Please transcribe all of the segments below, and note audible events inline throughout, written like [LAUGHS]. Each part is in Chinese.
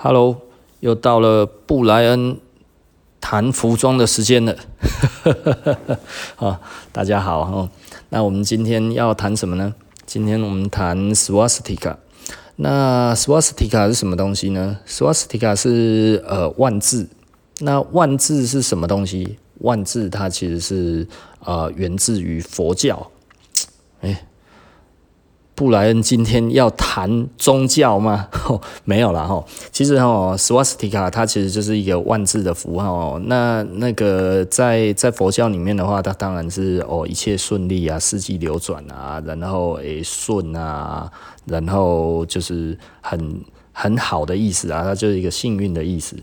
Hello，又到了布莱恩谈服装的时间了。好，[LAUGHS] 大家好哈。那我们今天要谈什么呢？今天我们谈 Swastika。那 Swastika 是什么东西呢？Swastika 是呃万字。那万字是什么东西？万字它其实是呃源自于佛教。欸布莱恩今天要谈宗教吗？[LAUGHS] 哦，没有啦哈。其实哈，Swastika 它其实就是一个万字的符号。那那个在在佛教里面的话，它当然是哦一切顺利啊，四季流转啊，然后诶顺啊，然后就是很很好的意思啊，它就是一个幸运的意思。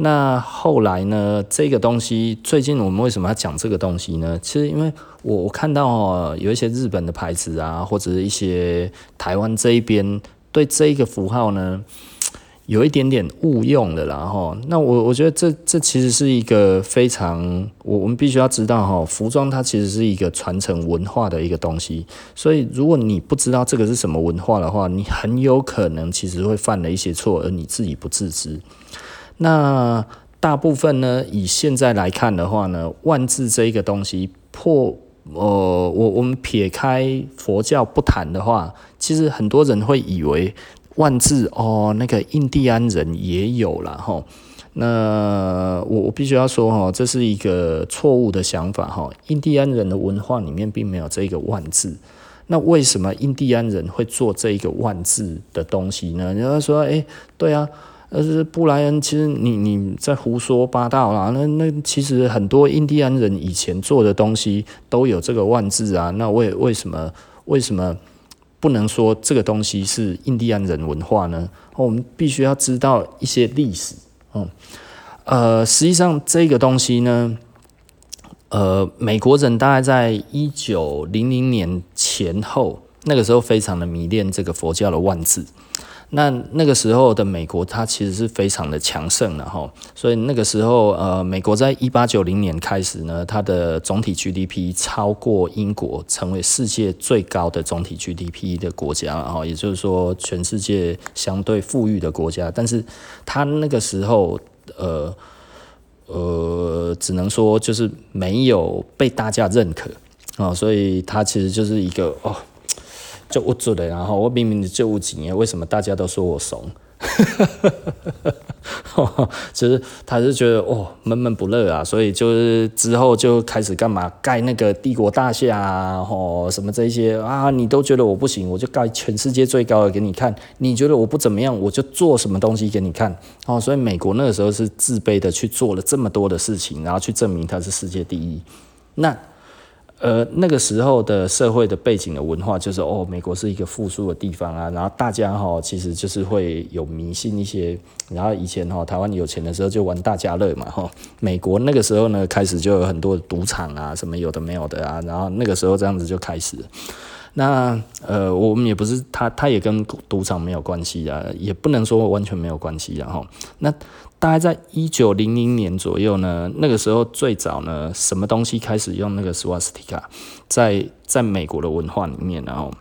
那后来呢？这个东西最近我们为什么要讲这个东西呢？其实因为我我看到哦，有一些日本的牌子啊，或者是一些台湾这一边对这一个符号呢，有一点点误用的啦哈。那我我觉得这这其实是一个非常我我们必须要知道哈，服装它其实是一个传承文化的一个东西，所以如果你不知道这个是什么文化的话，你很有可能其实会犯了一些错，而你自己不自知。那大部分呢，以现在来看的话呢，万字这一个东西破，呃，我我们撇开佛教不谈的话，其实很多人会以为万字哦，那个印第安人也有了哈。那我我必须要说哈，这是一个错误的想法哈。印第安人的文化里面并没有这个万字。那为什么印第安人会做这一个万字的东西呢？人家说，哎，对啊。而是布莱恩，其实你你在胡说八道啦。那那其实很多印第安人以前做的东西都有这个万字啊。那为为什么为什么不能说这个东西是印第安人文化呢？我们必须要知道一些历史。嗯，呃，实际上这个东西呢，呃，美国人大概在一九零零年前后，那个时候非常的迷恋这个佛教的万字。那那个时候的美国，它其实是非常的强盛的哈，所以那个时候，呃，美国在一八九零年开始呢，它的总体 GDP 超过英国，成为世界最高的总体 GDP 的国家，然后也就是说，全世界相对富裕的国家，但是它那个时候，呃呃，只能说就是没有被大家认可。啊，所以它其实就是一个哦。就无助的，然后我明明就无钱，为什么大家都说我怂？其 [LAUGHS] 实他是觉得哦闷闷不乐啊，所以就是之后就开始干嘛盖那个帝国大厦啊，吼什么这些啊，你都觉得我不行，我就盖全世界最高的给你看。你觉得我不怎么样，我就做什么东西给你看。哦，所以美国那个时候是自卑的去做了这么多的事情，然后去证明他是世界第一。那。呃，那个时候的社会的背景的文化就是哦，美国是一个富庶的地方啊，然后大家哈其实就是会有迷信一些，然后以前哈台湾有钱的时候就玩大家乐嘛哈，美国那个时候呢开始就有很多赌场啊，什么有的没有的啊，然后那个时候这样子就开始。那呃，我们也不是他，他也跟赌场没有关系啊，也不能说完全没有关系。然后，那大概在一九零零年左右呢，那个时候最早呢，什么东西开始用那个 Swastika，在在美国的文化里面，然后。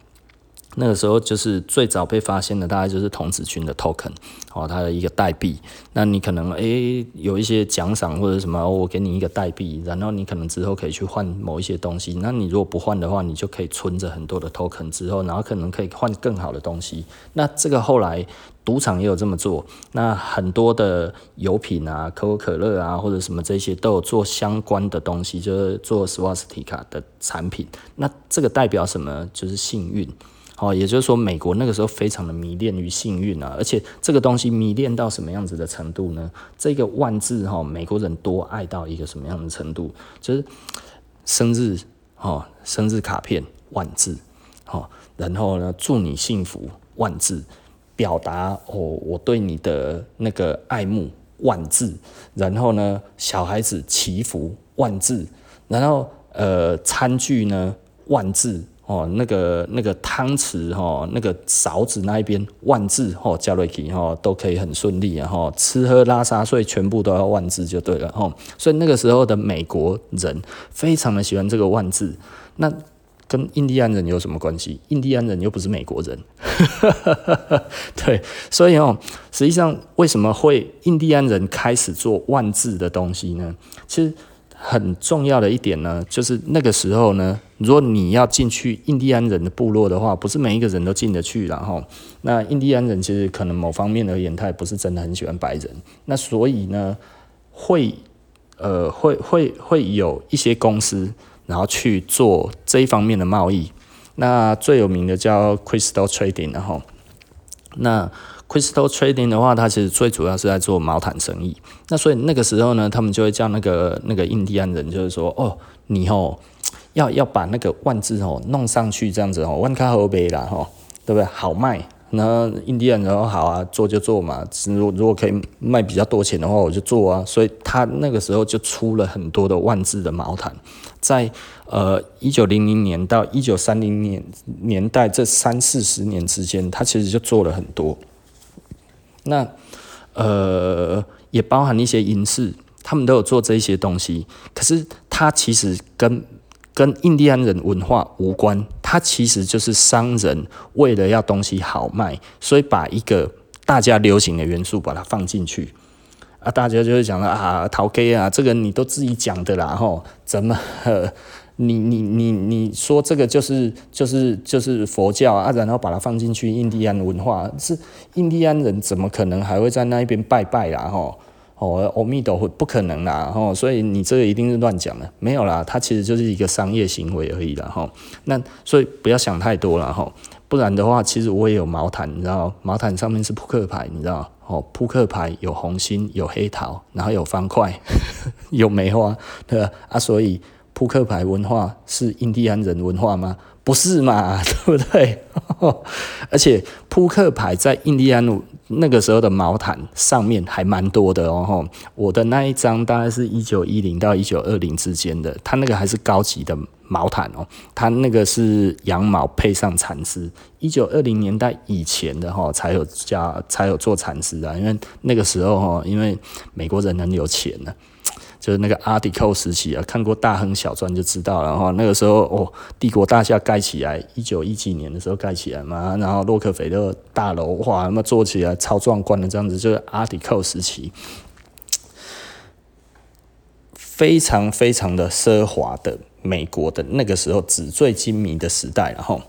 那个时候就是最早被发现的，大概就是童子军的 token，哦，它的一个代币。那你可能诶、有一些奖赏或者什么，我给你一个代币，然后你可能之后可以去换某一些东西。那你如果不换的话，你就可以存着很多的 token 之后，然后可能可以换更好的东西。那这个后来赌场也有这么做，那很多的油品啊，可口可乐啊，或者什么这些都有做相关的东西，就是做 Swastika 的产品。那这个代表什么？就是幸运。哦，也就是说，美国那个时候非常的迷恋于幸运啊，而且这个东西迷恋到什么样子的程度呢？这个万字哈，美国人多爱到一个什么样的程度？就是生日哈，生日卡片万字，哈，然后呢，祝你幸福万字，表达哦我对你的那个爱慕万字，然后呢，小孩子祈福万字，然后呃，餐具呢万字。哦，那个那个汤匙哈，那个勺子那一边万字哈，加瑞奇哈都可以很顺利啊哈，吃喝拉撒睡全部都要万字就对了哈，所以那个时候的美国人非常的喜欢这个万字，那跟印第安人有什么关系？印第安人又不是美国人，[LAUGHS] 对，所以哦，实际上为什么会印第安人开始做万字的东西呢？其实很重要的一点呢，就是那个时候呢，如果你要进去印第安人的部落的话，不是每一个人都进得去，然后那印第安人其实可能某方面而言，他也不是真的很喜欢白人，那所以呢，会呃会会会有一些公司，然后去做这一方面的贸易。那最有名的叫 Crystal Trading，然后那 Crystal Trading 的话，它其实最主要是在做毛毯生意。那所以那个时候呢，他们就会叫那个那个印第安人，就是说，哦，你哦要要把那个万字哦弄上去，这样子哦，万卡河北啦，哈，对不对？好卖。那印第安人说好啊，做就做嘛。如果如果可以卖比较多钱的话，我就做啊。所以他那个时候就出了很多的万字的毛毯，在。呃，一九零零年到一九三零年年代这三四十年之间，他其实就做了很多。那呃，也包含一些银饰，他们都有做这些东西。可是，它其实跟跟印第安人文化无关，它其实就是商人为了要东西好卖，所以把一个大家流行的元素把它放进去。啊，大家就会讲了啊，陶 K 啊，这个你都自己讲的啦，吼，怎么？你你你你说这个就是就是就是佛教啊，然后把它放进去印第安文化，是印第安人怎么可能还会在那一边拜拜啦？吼哦，阿弥陀佛不可能啦！吼，所以你这个一定是乱讲的，没有啦，它其实就是一个商业行为而已啦！吼，那所以不要想太多了吼，不然的话，其实我也有毛毯，你知道，毛毯上面是扑克牌，你知道，哦，扑克牌有红心，有黑桃，然后有方块，[LAUGHS] 有梅花，对吧？啊，所以。扑克牌文化是印第安人文化吗？不是嘛，[LAUGHS] 对不对？[LAUGHS] 而且扑克牌在印第安那个时候的毛毯上面还蛮多的哦。我的那一张大概是一九一零到一九二零之间的，它那个还是高级的毛毯哦。它那个是羊毛配上蚕丝，一九二零年代以前的哈才有加才有做蚕丝啊，因为那个时候哈，因为美国人很有钱呢。就是那个阿迪寇时期啊，看过《大亨小传》就知道了哈。那个时候哦，帝国大厦盖起来，一九一几年的时候盖起来嘛，然后洛克菲勒大楼哇，那么做起来超壮观的这样子，就是阿迪寇时期，非常非常的奢华的美国的那个时候纸醉金迷的时代，然后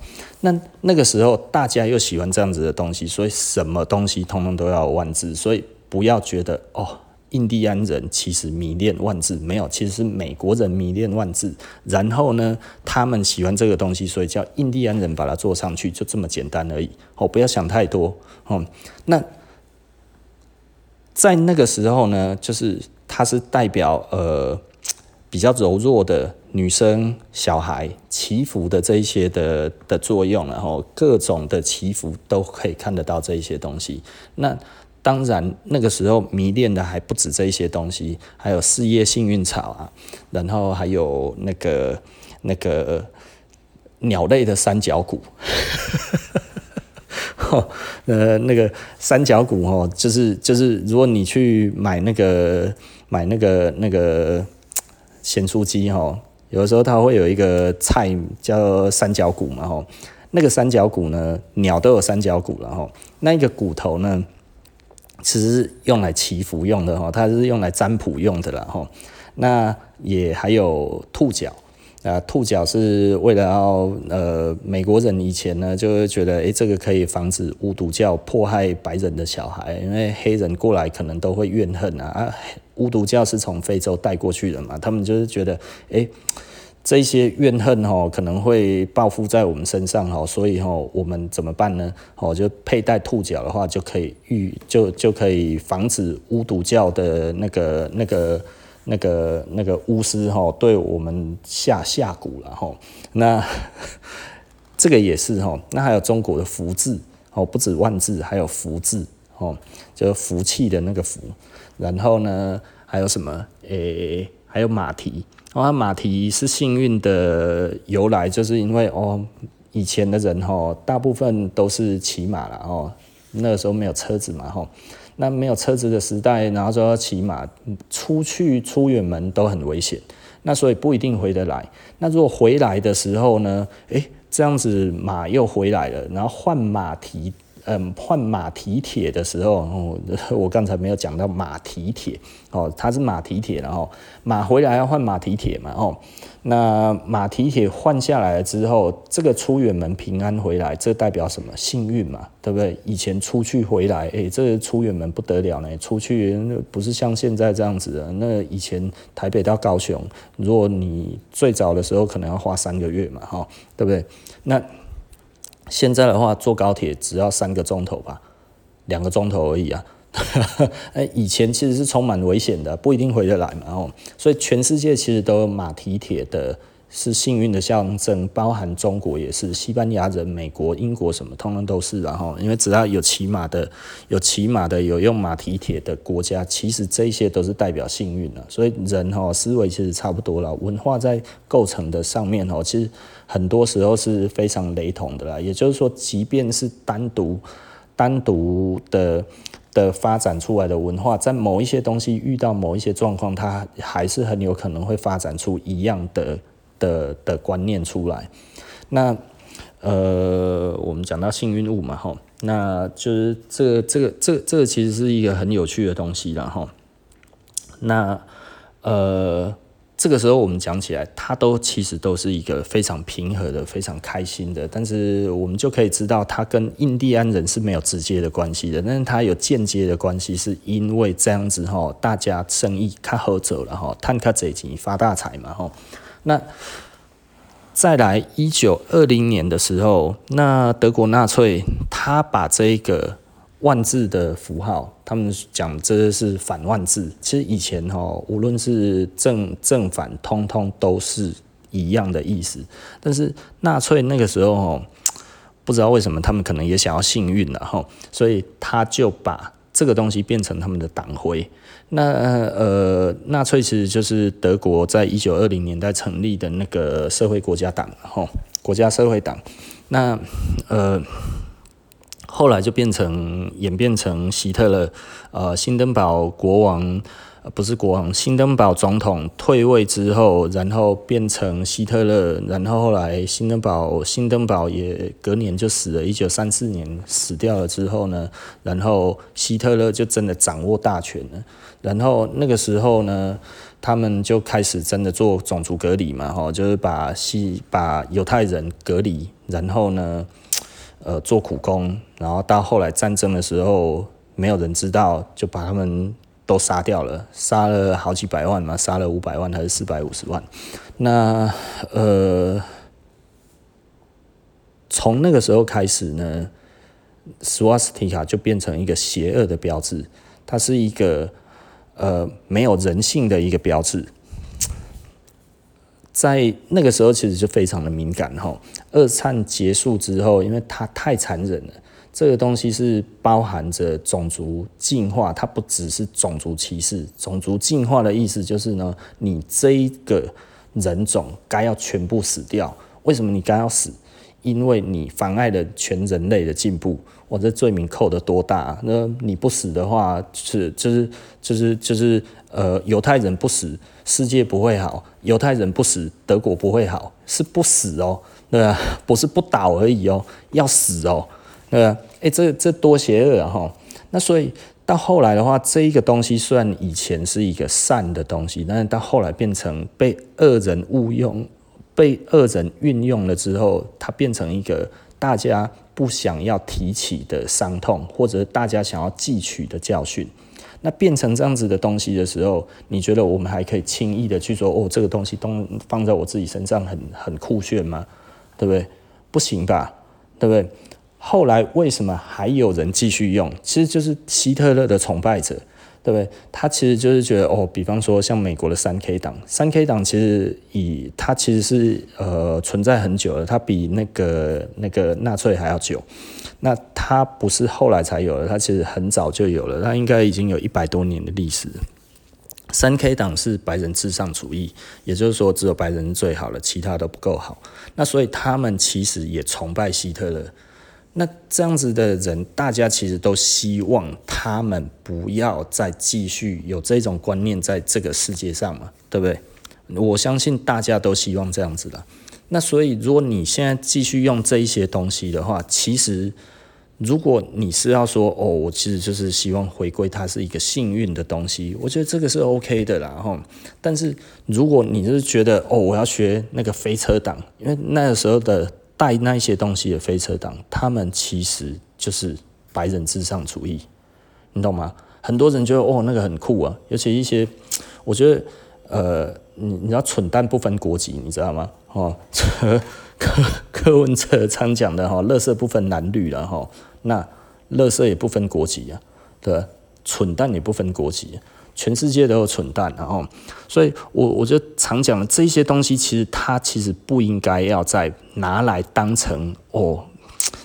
那那个时候大家又喜欢这样子的东西，所以什么东西通通都要万字，所以不要觉得哦。印第安人其实迷恋万字，没有，其实是美国人迷恋万字。然后呢，他们喜欢这个东西，所以叫印第安人把它做上去，就这么简单而已。哦，不要想太多。哦，那在那个时候呢，就是它是代表呃比较柔弱的女生、小孩祈福的这一些的的作用，然后各种的祈福都可以看得到这一些东西。那当然，那个时候迷恋的还不止这一些东西，还有四叶幸运草啊，然后还有那个那个鸟类的三角骨，[LAUGHS] 呃，那个三角骨哦，就是就是，如果你去买那个买那个那个咸酥鸡哦，有的时候它会有一个菜叫三角骨嘛哈，那个三角骨呢，鸟都有三角骨了哈，那一个骨头呢。其实用来祈福用的哈，它是用来占卜用的了哈。那也还有兔角啊，兔角是为了要呃，美国人以前呢就会觉得，诶，这个可以防止巫毒教迫害白人的小孩，因为黑人过来可能都会怨恨啊啊，巫毒教是从非洲带过去的嘛，他们就是觉得，诶。这些怨恨哈可能会报复在我们身上哈，所以哈我们怎么办呢？哦，就佩戴兔角的话就可以预就就可以防止巫毒教的那个那个那个那个巫师哈对我们下下蛊了哈。那 [LAUGHS] 这个也是哈，那还有中国的福字哦，不止万字，还有福字哦，就福气的那个福。然后呢，还有什么？诶，还有马蹄。哦，马蹄是幸运的由来，就是因为哦，以前的人哈，大部分都是骑马了哦，那个时候没有车子嘛哈，那没有车子的时代，然后就要骑马出去出远门都很危险，那所以不一定回得来。那如果回来的时候呢，诶，这样子马又回来了，然后换马蹄。嗯，换马蹄铁的时候，哦，我刚才没有讲到马蹄铁哦，它是马蹄铁，然后马回来要换马蹄铁嘛，哦，那马蹄铁换下来了之后，这个出远门平安回来，这代表什么？幸运嘛，对不对？以前出去回来，哎、这出远门不得了呢，出去不是像现在这样子的。那以前台北到高雄，如果你最早的时候可能要花三个月嘛，哈，对不对？那现在的话，坐高铁只要三个钟头吧，两个钟头而已啊。[LAUGHS] 哎，以前其实是充满危险的，不一定回得来嘛。哦，所以全世界其实都有马蹄铁的，是幸运的象征，包含中国也是，西班牙人、美国、英国什么，通通都是。然后，因为只要有骑马的、有骑马的、有用马蹄铁的国家，其实这些都是代表幸运的。所以人哈思维其实差不多了，文化在构成的上面哦，其实。很多时候是非常雷同的啦，也就是说，即便是单独、单独的的发展出来的文化，在某一些东西遇到某一些状况，它还是很有可能会发展出一样的的的观念出来。那呃，我们讲到幸运物嘛，吼，那就是这个这个这这个其实是一个很有趣的东西啦，吼。那呃。这个时候我们讲起来，它都其实都是一个非常平和的、非常开心的。但是我们就可以知道，它跟印第安人是没有直接的关系的，但是它有间接的关系，是因为这样子哈，大家生意较好走了哈，赚较多钱发大财嘛哈。那再来一九二零年的时候，那德国纳粹他把这个。万字的符号，他们讲这是反万字。其实以前哈，无论是正正反，通通都是一样的意思。但是纳粹那个时候哈，不知道为什么他们可能也想要幸运了哈，所以他就把这个东西变成他们的党徽。那呃，纳粹其实就是德国在一九二零年代成立的那个社会国家党吼，国家社会党。那呃。后来就变成演变成希特勒，呃，新登堡国王，不是国王，新登堡总统退位之后，然后变成希特勒，然后后来新登堡，新登堡也隔年就死了，一九三四年死掉了之后呢，然后希特勒就真的掌握大权了，然后那个时候呢，他们就开始真的做种族隔离嘛，哈，就是把西把犹太人隔离，然后呢。呃，做苦工，然后到后来战争的时候，没有人知道，就把他们都杀掉了，杀了好几百万嘛，杀了五百万还是四百五十万？那呃，从那个时候开始呢，斯瓦斯提卡就变成一个邪恶的标志，它是一个呃没有人性的一个标志。在那个时候，其实就非常的敏感哈。二战结束之后，因为它太残忍了，这个东西是包含着种族进化，它不只是种族歧视。种族进化的意思就是呢，你这一个人种该要全部死掉。为什么你该要死？因为你妨碍了全人类的进步。我这罪名扣得多大？那你不死的话，是就是就是就是呃，犹太人不死。世界不会好，犹太人不死，德国不会好，是不死哦，对吧？不是不倒而已哦，要死哦，对吧？哎，这这多邪恶啊！哈，那所以到后来的话，这一个东西虽然以前是一个善的东西，但是到后来变成被恶人误用，被恶人运用了之后，它变成一个大家不想要提起的伤痛，或者大家想要汲取的教训。那变成这样子的东西的时候，你觉得我们还可以轻易的去说哦，这个东西都放在我自己身上很很酷炫吗？对不对？不行吧？对不对？后来为什么还有人继续用？其实就是希特勒的崇拜者。对不对？他其实就是觉得哦，比方说像美国的三 K 党，三 K 党其实以它其实是呃存在很久了，它比那个那个纳粹还要久。那它不是后来才有的，它其实很早就有了，它应该已经有一百多年的历史。三 K 党是白人至上主义，也就是说只有白人最好了，其他都不够好。那所以他们其实也崇拜希特勒。那这样子的人，大家其实都希望他们不要再继续有这种观念在这个世界上嘛，对不对？我相信大家都希望这样子的。那所以如果你现在继续用这一些东西的话，其实。如果你是要说哦，我其实就是希望回归它是一个幸运的东西，我觉得这个是 OK 的啦哈。但是如果你是觉得哦，我要学那个飞车党，因为那个时候的带那一些东西的飞车党，他们其实就是白人至上主义，你懂吗？很多人觉得哦，那个很酷啊，尤其一些我觉得呃，你你知道蠢蛋不分国籍，你知道吗？哦，柯柯文哲常讲的哈，垃圾不分男绿了哈。那，垃圾也不分国籍啊，对，蠢蛋也不分国籍，全世界都有蠢蛋，然后，所以我我就常讲的这些东西，其实它其实不应该要再拿来当成哦。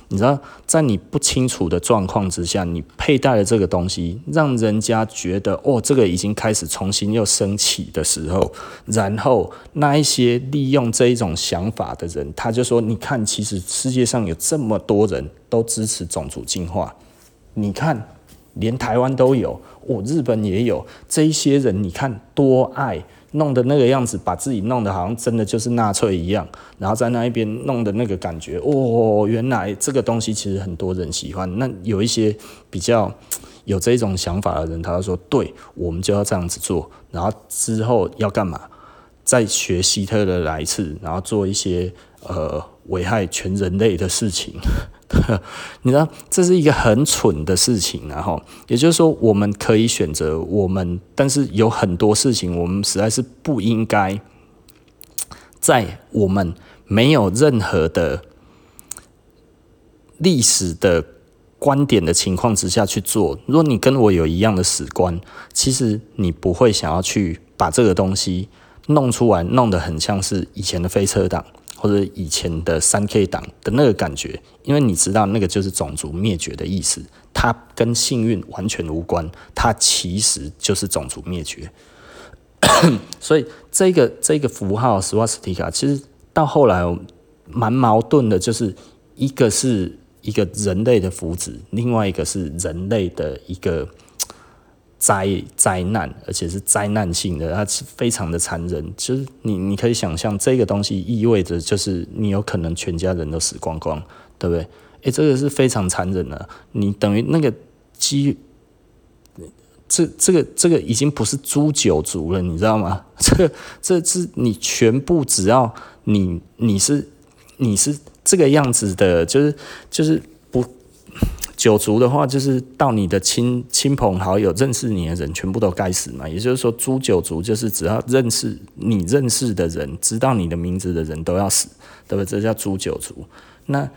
你知道，在你不清楚的状况之下，你佩戴了这个东西，让人家觉得哦，这个已经开始重新又升起的时候，然后那一些利用这一种想法的人，他就说：“你看，其实世界上有这么多人都支持种族进化，你看，连台湾都有，哦，日本也有，这一些人，你看多爱。”弄的那个样子，把自己弄得好像真的就是纳粹一样，然后在那一边弄的那个感觉，哦，原来这个东西其实很多人喜欢。那有一些比较有这种想法的人，他就说：“对，我们就要这样子做。”然后之后要干嘛？再学希特勒来一次，然后做一些呃危害全人类的事情。[LAUGHS] 你知道这是一个很蠢的事情，然后也就是说，我们可以选择我们，但是有很多事情我们实在是不应该在我们没有任何的历史的观点的情况之下去做。如果你跟我有一样的史观，其实你不会想要去把这个东西弄出来，弄得很像是以前的飞车党。或者以前的三 K 党的那个感觉，因为你知道那个就是种族灭绝的意思，它跟幸运完全无关，它其实就是种族灭绝。[COUGHS] 所以这个这个符号斯瓦斯提卡，其实到后来蛮矛盾的，就是一个是一个人类的福祉，另外一个是人类的一个。灾灾难，而且是灾难性的，它是非常的残忍。就是你，你可以想象这个东西意味着，就是你有可能全家人都死光光，对不对？诶，这个是非常残忍的。你等于那个鸡，这这个这个已经不是诛九族了，你知道吗？[LAUGHS] 这个这是你全部只要你你是你是这个样子的，就是就是。九族的话，就是到你的亲亲朋好友认识你的人，全部都该死嘛。也就是说，诛九族就是只要认识你认识的人，知道你的名字的人都要死，对不对？这叫诛九族。那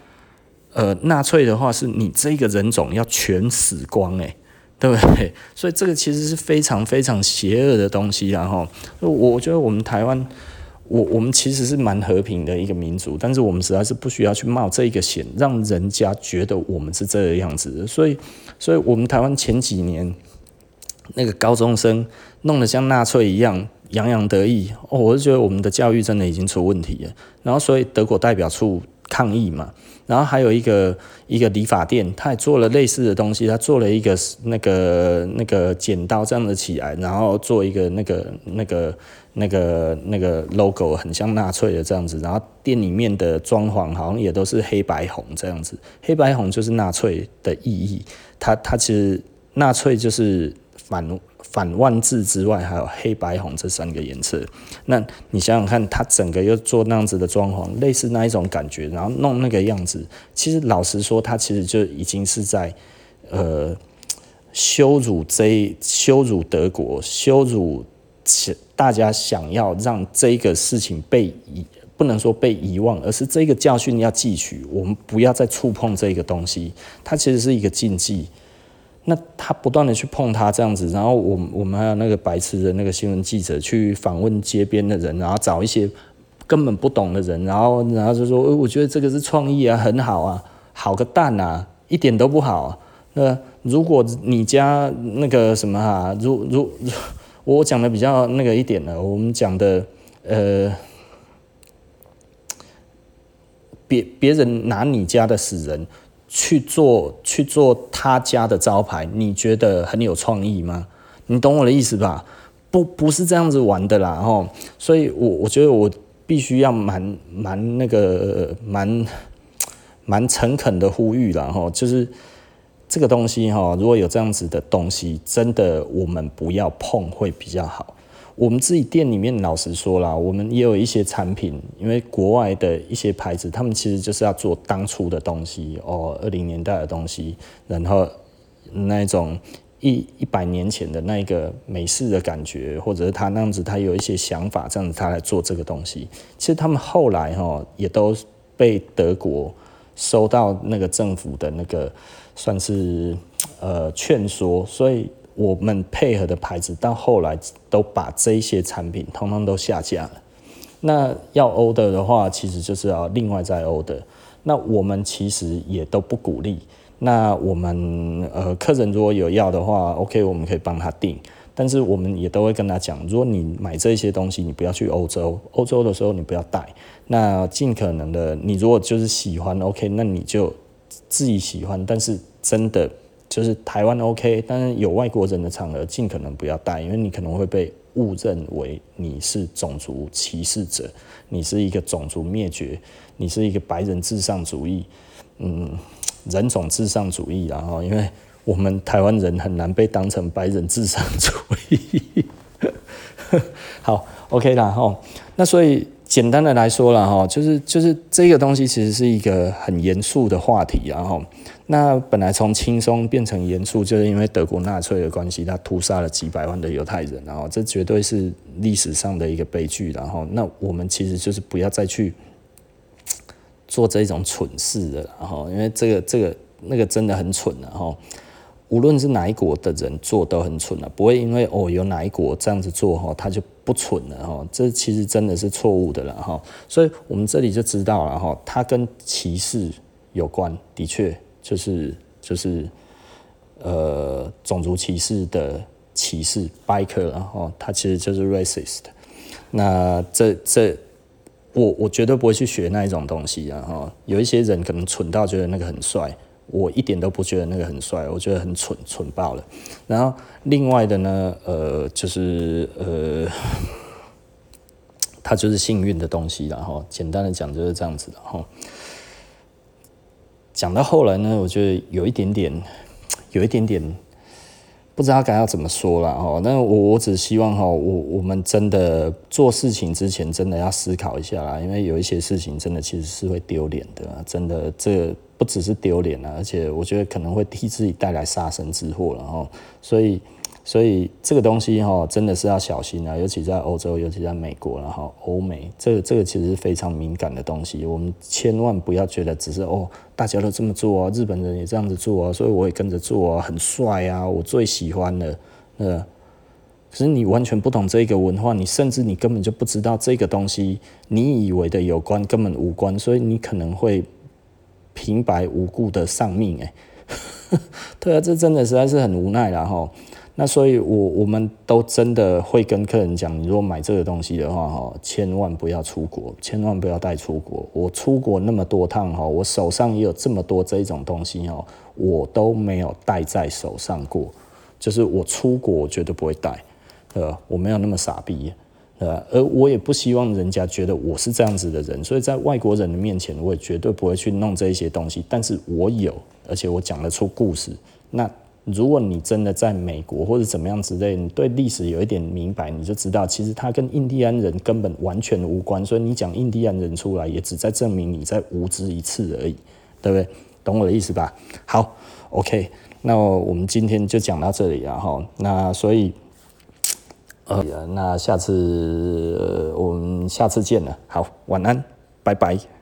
呃，纳粹的话，是你这个人种要全死光，诶，对不对？[LAUGHS] 所以这个其实是非常非常邪恶的东西。然后，我觉得我们台湾。我我们其实是蛮和平的一个民族，但是我们实在是不需要去冒这个险，让人家觉得我们是这个样子。所以，所以我们台湾前几年那个高中生弄得像纳粹一样洋洋得意，哦，我就觉得我们的教育真的已经出问题了。然后，所以德国代表处抗议嘛，然后还有一个一个理发店，他也做了类似的东西，他做了一个那个那个剪刀这样的起来，然后做一个那个那个。那个那个 logo 很像纳粹的这样子，然后店里面的装潢好像也都是黑白红这样子，黑白红就是纳粹的意义。它它其实纳粹就是反反万字之外，还有黑白红这三个颜色。那你想想看，它整个又做那样子的装潢，类似那一种感觉，然后弄那个样子，其实老实说，它其实就已经是在呃羞辱这羞辱德国，羞辱。大家想要让这个事情被遗，不能说被遗忘，而是这个教训要汲取。我们不要再触碰这个东西，它其实是一个禁忌。那他不断的去碰它这样子，然后我我们还有那个白痴的那个新闻记者去访问街边的人，然后找一些根本不懂的人，然后然后就说，我觉得这个是创意啊，很好啊，好个蛋啊，一点都不好啊。那如果你家那个什么啊，如如。我讲的比较那个一点呢，我们讲的，呃，别别人拿你家的死人去做去做他家的招牌，你觉得很有创意吗？你懂我的意思吧？不不是这样子玩的啦，吼，所以我我觉得我必须要蛮蛮那个蛮蛮诚恳的呼吁了哈，就是这个东西哈，如果有这样子的东西，真的我们不要碰会比较好。我们自己店里面老实说啦，我们也有一些产品，因为国外的一些牌子，他们其实就是要做当初的东西哦，二零年代的东西，然后那种。一一百年前的那个美式的感觉，或者是他那样子，他有一些想法，这样子他来做这个东西。其实他们后来哈也都被德国收到那个政府的那个算是呃劝说，所以我们配合的牌子到后来都把这些产品通通都下架了。那要 order 的话，其实就是要另外再 order。那我们其实也都不鼓励。那我们呃，客人如果有要的话，OK，我们可以帮他订。但是我们也都会跟他讲，如果你买这些东西，你不要去欧洲，欧洲的时候你不要带。那尽可能的，你如果就是喜欢，OK，那你就自己喜欢。但是真的就是台湾 OK，但是有外国人的场合，尽可能不要带，因为你可能会被误认为你是种族歧视者，你是一个种族灭绝，你是一个白人至上主义，嗯。人种至上主义，然后因为我们台湾人很难被当成白人至上主义。[LAUGHS] 好，OK 啦哈。那所以简单的来说了哈，就是就是这个东西其实是一个很严肃的话题，然后那本来从轻松变成严肃，就是因为德国纳粹的关系，他屠杀了几百万的犹太人，然后这绝对是历史上的一个悲剧，然后那我们其实就是不要再去。做这种蠢事的，然后因为这个这个那个真的很蠢的哈，无论是哪一国的人做都很蠢了，不会因为哦有哪一国这样子做哈，他就不蠢了哈，这其实真的是错误的了哈，所以我们这里就知道了哈，它跟歧视有关，的确就是就是呃种族歧视的歧视，biker 然后它其实就是 racist，那这这。我我绝对不会去学那一种东西啊！哈，有一些人可能蠢到觉得那个很帅，我一点都不觉得那个很帅，我觉得很蠢，蠢爆了。然后另外的呢，呃，就是呃，[LAUGHS] 它就是幸运的东西，然后简单的讲就是这样子的哈。讲到后来呢，我觉得有一点点，有一点点。不知道该要怎么说了哈，那我我只希望哈，我我们真的做事情之前真的要思考一下啦，因为有一些事情真的其实是会丢脸的，真的这不只是丢脸了，而且我觉得可能会替自己带来杀身之祸了哈，所以。所以这个东西哈，真的是要小心啊，尤其在欧洲，尤其在美国，然后欧美，这个这个其实是非常敏感的东西。我们千万不要觉得只是哦，大家都这么做啊，日本人也这样子做啊，所以我也跟着做啊，很帅啊，我最喜欢的。呃，可是你完全不懂这个文化，你甚至你根本就不知道这个东西，你以为的有关根本无关，所以你可能会平白无故的丧命哎。[LAUGHS] 对啊，这真的实在是很无奈了哈。那所以我，我们都真的会跟客人讲，你如果买这个东西的话，哈，千万不要出国，千万不要带出国。我出国那么多趟，哈，我手上也有这么多这种东西，哈，我都没有带在手上过。就是我出国，我绝对不会带，呃，我没有那么傻逼，呃，而我也不希望人家觉得我是这样子的人，所以在外国人的面前，我也绝对不会去弄这些东西。但是我有，而且我讲得出故事，那。如果你真的在美国或者怎么样之类，你对历史有一点明白，你就知道其实他跟印第安人根本完全无关。所以你讲印第安人出来，也只在证明你在无知一次而已，对不对？懂我的意思吧？好，OK，那我们今天就讲到这里了哈。那所以，呃，那下次，呃，我们下次见了。好，晚安，拜拜。